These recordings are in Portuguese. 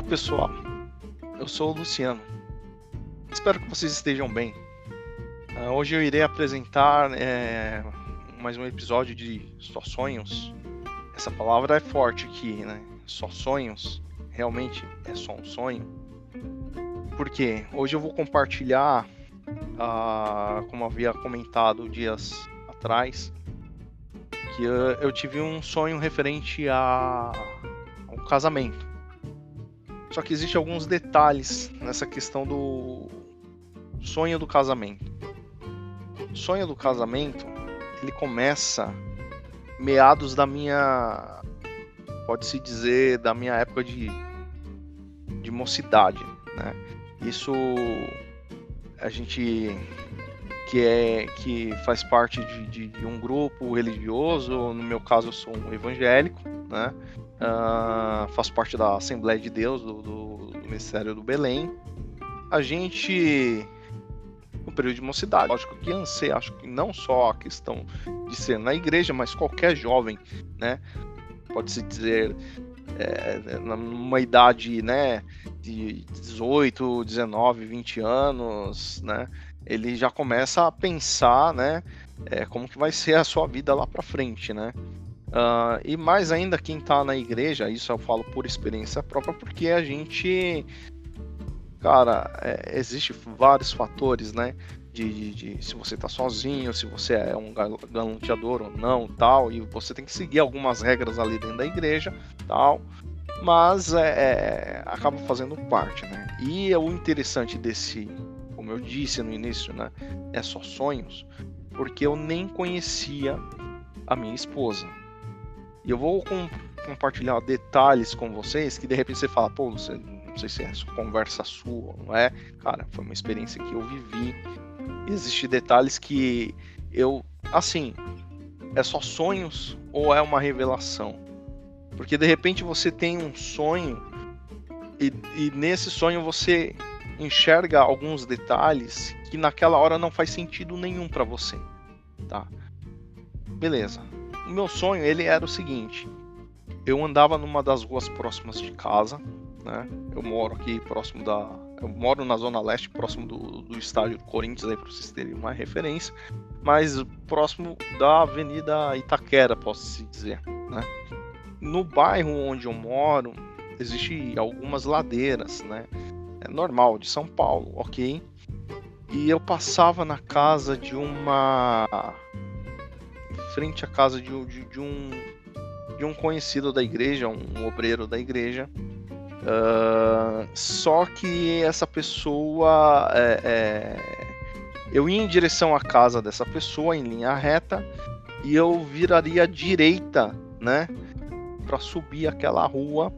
Olá pessoal, eu sou o Luciano. Espero que vocês estejam bem. Uh, hoje eu irei apresentar é, mais um episódio de Só Sonhos. Essa palavra é forte aqui, né? Só sonhos. Realmente é só um sonho. Porque hoje eu vou compartilhar, uh, como havia comentado dias atrás, que eu, eu tive um sonho referente a um casamento. Só que existe alguns detalhes nessa questão do sonho do casamento. O sonho do casamento, ele começa meados da minha pode-se dizer da minha época de de mocidade, né? Isso a gente que é que faz parte de, de, de, um grupo religioso, no meu caso eu sou um evangélico, né? Uh, faço parte da Assembleia de Deus do, do, do Ministério do Belém. A gente no período de mocidade. Lógico que anseia, acho que não só a questão de ser na igreja, mas qualquer jovem, né? Pode-se dizer é, numa idade, né, de 18, 19, 20 anos, né? ele já começa a pensar, né, é, como que vai ser a sua vida lá para frente, né? Uh, e mais ainda quem está na igreja, isso eu falo por experiência própria, porque a gente, cara, é, existe vários fatores, né? De, de, de, se você está sozinho, se você é um galanteador ou não, tal, e você tem que seguir algumas regras ali dentro da igreja, tal, mas é, é acaba fazendo parte, né? E o interessante desse como eu disse no início, né, é só sonhos, porque eu nem conhecia a minha esposa. E eu vou com, compartilhar detalhes com vocês que de repente você fala, pô, você, não sei se é conversa sua, não é? Cara, foi uma experiência que eu vivi. Existem detalhes que eu, assim, é só sonhos ou é uma revelação? Porque de repente você tem um sonho e, e nesse sonho você enxerga alguns detalhes que naquela hora não faz sentido nenhum para você, tá? Beleza. O meu sonho ele era o seguinte: eu andava numa das ruas próximas de casa, né? Eu moro aqui próximo da, eu moro na zona leste, próximo do, do estádio do Corinthians aí para vocês terem uma referência, mas próximo da Avenida Itaquera, posso se dizer, né? No bairro onde eu moro, existe algumas ladeiras, né? é normal de São Paulo, ok? E eu passava na casa de uma. Frente à casa de, de, de um. de um conhecido da igreja, um obreiro da igreja. Uh, só que essa pessoa. É, é... eu ia em direção à casa dessa pessoa em linha reta e eu viraria à direita, né? Para subir aquela rua.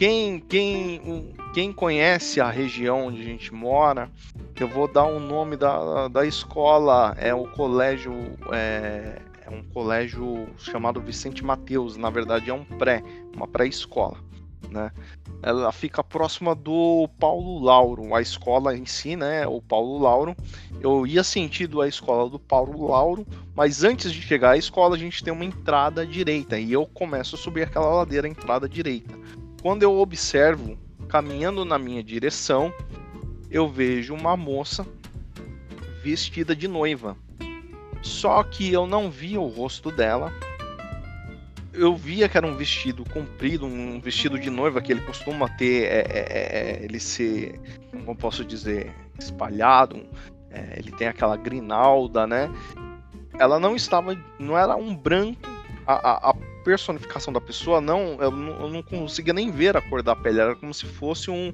Quem, quem, quem conhece a região onde a gente mora, eu vou dar o um nome da, da escola, é o colégio, é, é um colégio chamado Vicente Mateus, na verdade é um pré, uma pré-escola, né? Ela fica próxima do Paulo Lauro, a escola em si, né? O Paulo Lauro. Eu ia sentido a escola do Paulo Lauro, mas antes de chegar à escola a gente tem uma entrada direita e eu começo a subir aquela ladeira entrada direita. Quando eu observo caminhando na minha direção, eu vejo uma moça vestida de noiva. Só que eu não via o rosto dela. Eu via que era um vestido comprido, um vestido de noiva que ele costuma ter, é, é, é, é ele ser, como posso dizer, espalhado. É, ele tem aquela grinalda, né? Ela não estava, não era um branco. A, a, a personificação da pessoa, não eu, não, eu não conseguia nem ver a cor da pele, era como se fosse um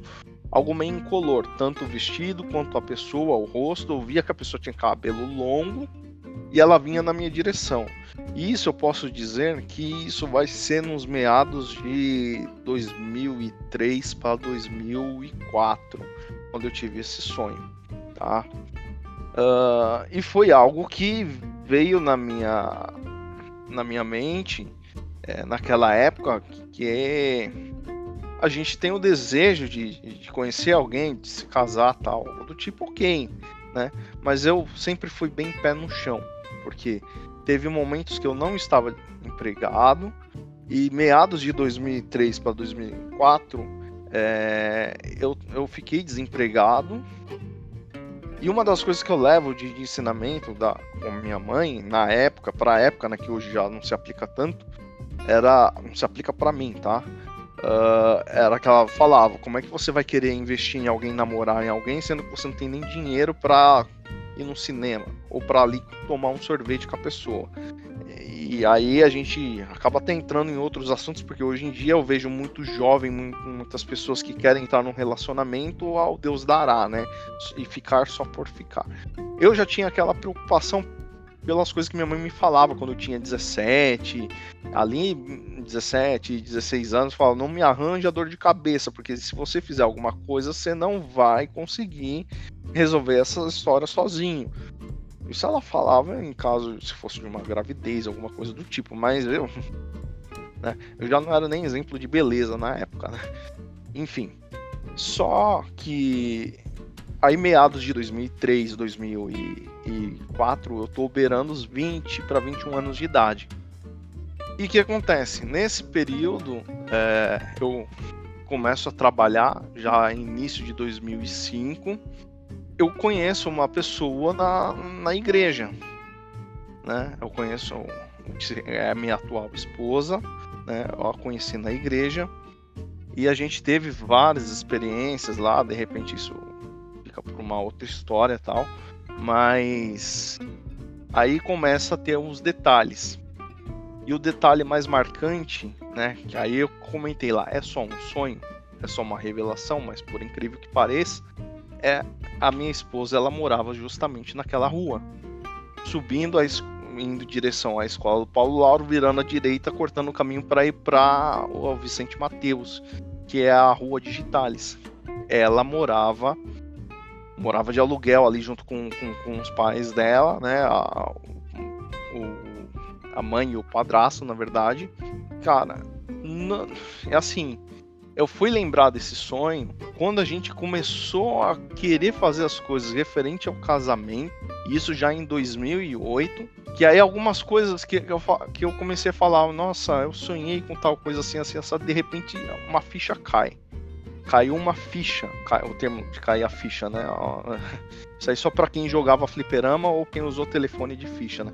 algo meio incolor, tanto o vestido quanto a pessoa, o rosto, eu via que a pessoa tinha cabelo longo e ela vinha na minha direção. Isso eu posso dizer que isso vai ser nos meados de 2003 para 2004, quando eu tive esse sonho, tá? Uh, e foi algo que veio na minha na minha mente é, naquela época que a gente tem o desejo de, de, conhecer alguém, de se casar tal, do tipo quem, né? Mas eu sempre fui bem pé no chão, porque teve momentos que eu não estava empregado e meados de 2003 para 2004 é, eu, eu fiquei desempregado. E uma das coisas que eu levo de, de ensinamento da, minha mãe, na época, pra época, né, que hoje já não se aplica tanto, era. Não se aplica para mim, tá? Uh, era que ela falava: como é que você vai querer investir em alguém, namorar em alguém, sendo que você não tem nem dinheiro pra ir no cinema ou para ali tomar um sorvete com a pessoa. E aí a gente acaba até entrando em outros assuntos, porque hoje em dia eu vejo muito jovem, muitas pessoas que querem entrar num relacionamento ao Deus dará, né? E ficar só por ficar. Eu já tinha aquela preocupação pelas coisas que minha mãe me falava quando eu tinha 17, ali 17, 16 anos, falava, não me arranja dor de cabeça, porque se você fizer alguma coisa, você não vai conseguir resolver essa história sozinho. Isso ela falava em caso se fosse de uma gravidez, alguma coisa do tipo, mas eu, né, eu já não era nem exemplo de beleza na época, né? Enfim, só que aí meados de 2003, 2004, eu tô beirando os 20 para 21 anos de idade. E o que acontece? Nesse período, é, eu começo a trabalhar já início de 2005 eu conheço uma pessoa na, na igreja, né? Eu conheço é a minha atual esposa, né? Eu a conheci na igreja e a gente teve várias experiências lá. De repente isso por uma outra história, tal. Mas aí começa a ter uns detalhes. E o detalhe mais marcante, né? Que aí eu comentei lá, é só um sonho, é só uma revelação, mas por incrível que pareça, é a minha esposa ela morava justamente naquela rua, subindo a indo em direção à escola do Paulo Lauro, virando à direita, cortando o caminho para ir para o Vicente Mateus, que é a rua Digitales. Ela morava morava de aluguel ali junto com, com, com os pais dela, né? A, o, a mãe e o padrasto, na verdade. Cara, é assim, eu fui lembrar desse sonho quando a gente começou a querer fazer as coisas referente ao casamento, isso já em 2008, que aí algumas coisas que eu, que eu comecei a falar, nossa, eu sonhei com tal coisa assim, assim, essa de repente uma ficha cai. Caiu uma ficha, o termo de cair a ficha, né? Isso aí só para quem jogava fliperama ou quem usou telefone de ficha, né?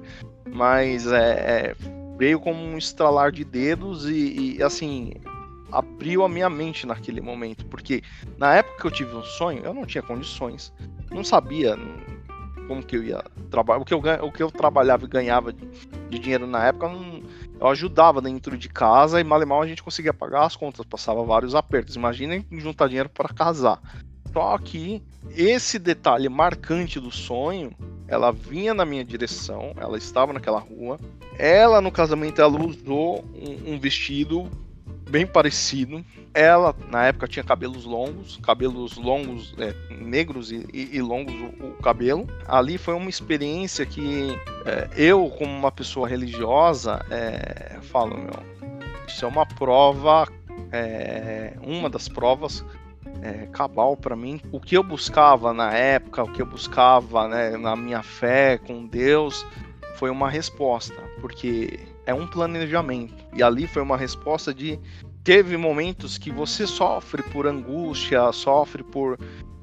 Mas é, é veio como um estralar de dedos e, e assim, abriu a minha mente naquele momento, porque na época que eu tive um sonho, eu não tinha condições, não sabia como que eu ia trabalhar, o que eu, o que eu trabalhava e ganhava de, de dinheiro na época, não, eu ajudava dentro de casa e mal e mal a gente conseguia pagar as contas, passava vários apertos. Imaginem juntar dinheiro para casar. Só que esse detalhe marcante do sonho, ela vinha na minha direção, ela estava naquela rua. Ela no casamento ela usou um, um vestido bem parecido. Ela, na época, tinha cabelos longos, cabelos longos, é, negros e, e, longos o, o, cabelo. Ali foi uma experiência que é, eu, como uma pessoa religiosa, é, falo, meu, isso é uma prova, é, uma das provas é, cabal para mim. O que eu buscava na época, o que eu buscava né, na minha fé com Deus, foi uma resposta, porque é um planejamento. E ali foi uma resposta de teve momentos que você sofre por angústia, sofre por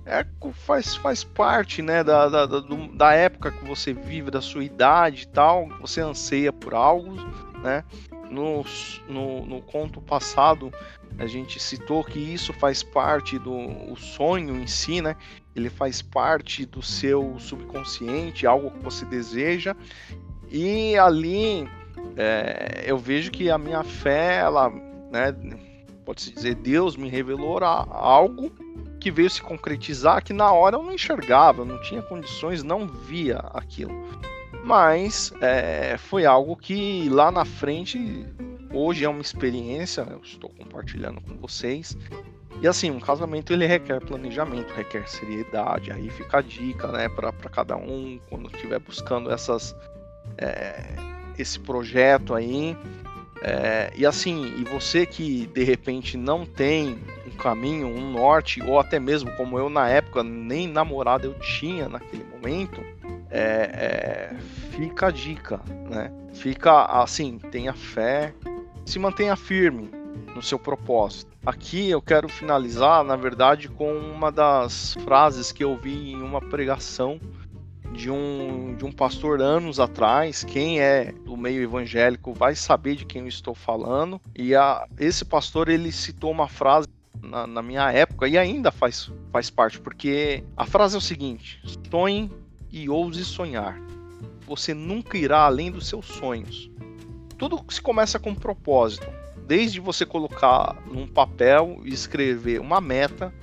é, faz, faz parte né, da, da, da, época que você vive, da sua idade e tal, você anseia por algo, né? No, no, no conto passado, a gente citou que isso faz parte do o sonho em si, né? Ele faz parte do seu subconsciente, algo que você deseja. E ali é, eu vejo que a minha fé, ela, né, pode-se dizer, Deus me revelou algo que veio se concretizar que na hora eu não enxergava, não tinha condições, não via aquilo. Mas é, foi algo que lá na frente, hoje é uma experiência, eu estou compartilhando com vocês. E assim, um casamento ele requer planejamento, requer seriedade. Aí fica a dica, né, para cada um quando estiver buscando essas é, esse projeto aí. É, e assim, e você que de repente não tem um caminho, um norte, ou até mesmo como eu na época, nem namorada eu tinha naquele momento, é, é, fica a dica, né? Fica assim, tenha fé, se mantenha firme, no seu propósito. Aqui eu quero finalizar, na verdade, com uma das frases que eu vi em uma pregação de um, de um pastor anos atrás. Quem é do meio evangélico vai saber de quem eu estou falando. E a, esse pastor ele citou uma frase na, na, minha época e ainda faz, faz parte, porque a frase é o seguinte: sonhe e ouse sonhar. Você nunca irá além dos seus sonhos. Tudo se começa com um propósito. Desde você colocar num papel e escrever uma meta,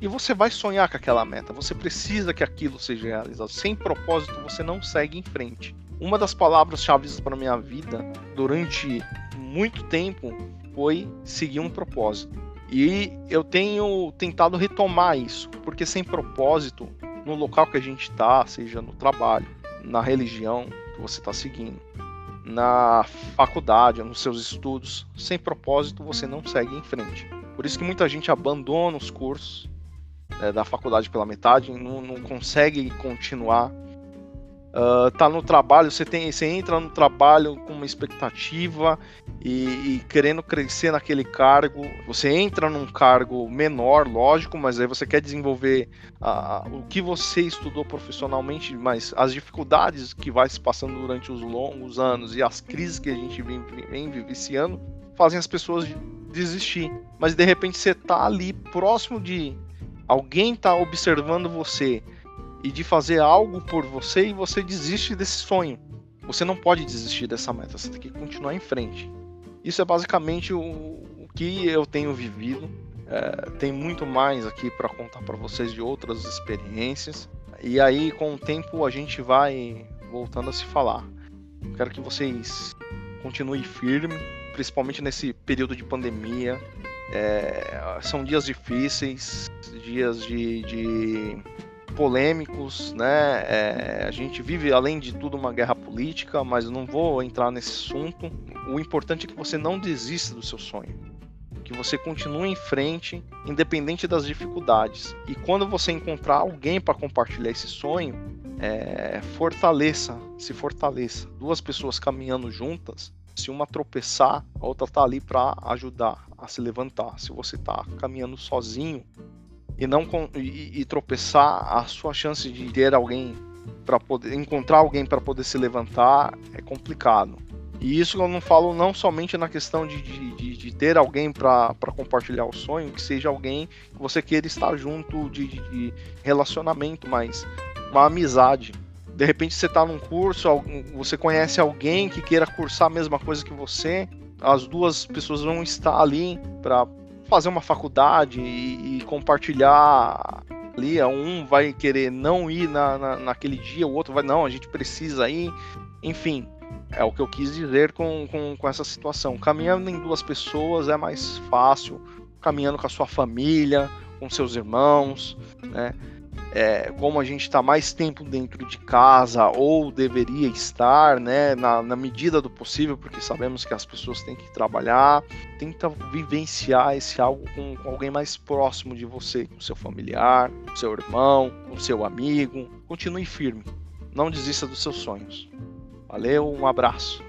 e você vai sonhar com aquela meta. Você precisa que aquilo seja realizado. Sem propósito, você não segue em frente. Uma das palavras-chave para minha vida durante muito tempo foi seguir um propósito. E eu tenho tentado retomar isso, porque sem propósito, no local que a gente está, seja no trabalho, na religião que você está seguindo, na faculdade, nos seus estudos, sem propósito você não segue em frente. Por isso que muita gente abandona os cursos é, da faculdade pela metade, não, não consegue continuar Uh, tá no trabalho, você tem, você entra no trabalho com uma expectativa e, e, querendo crescer naquele cargo. Você entra num cargo menor, lógico, mas aí você quer desenvolver uh, o que você estudou profissionalmente, mas as dificuldades que vai se passando durante os longos anos e as crises que a gente vem, vem vivenciando fazem as pessoas desistir. Mas de repente você tá ali próximo de alguém tá observando você e de fazer algo por você e você desiste desse sonho. Você não pode desistir dessa meta, você tem que continuar em frente. Isso é basicamente o, o que eu tenho vivido. É, tem muito mais aqui para contar para vocês de outras experiências. E aí, com o tempo, a gente vai voltando a se falar. Quero que vocês continuem firme, principalmente nesse período de pandemia. É, são dias difíceis, dias de, de polêmicos, né? É, a gente vive, além de tudo, uma guerra política, mas não vou entrar nesse assunto. O importante é que você não desista do seu sonho. Que você continue em frente, independente das dificuldades. E quando você encontrar alguém para compartilhar esse sonho, é, fortaleça, se fortaleça. Duas pessoas caminhando juntas, se uma tropeçar, a outra tá ali para ajudar a se levantar. Se você tá caminhando sozinho, e não e, e tropeçar, a sua chance de ter alguém para poder encontrar alguém para poder se levantar é complicado. E isso eu não falo não somente na questão de, de, de ter alguém para compartilhar o sonho, que seja alguém que você queira estar junto de, de relacionamento, mas uma amizade. De repente você está num curso, você conhece alguém que queira cursar a mesma coisa que você, as duas pessoas vão estar ali para fazer uma faculdade e, e compartilhar ali. Um vai querer não ir na, na, naquele dia, o outro vai, não, a gente precisa ir. Enfim, é o que eu quis dizer com, com, com essa situação. Caminhando em duas pessoas é mais fácil, caminhando com a sua família, com seus irmãos, né? É, como a gente está mais tempo dentro de casa ou deveria estar, né, na, na, medida do possível, porque sabemos que as pessoas têm que trabalhar, tenta vivenciar esse algo com, com alguém mais próximo de você, com seu familiar, com seu irmão, com seu amigo. Continue firme, não desista dos seus sonhos. Valeu, um abraço.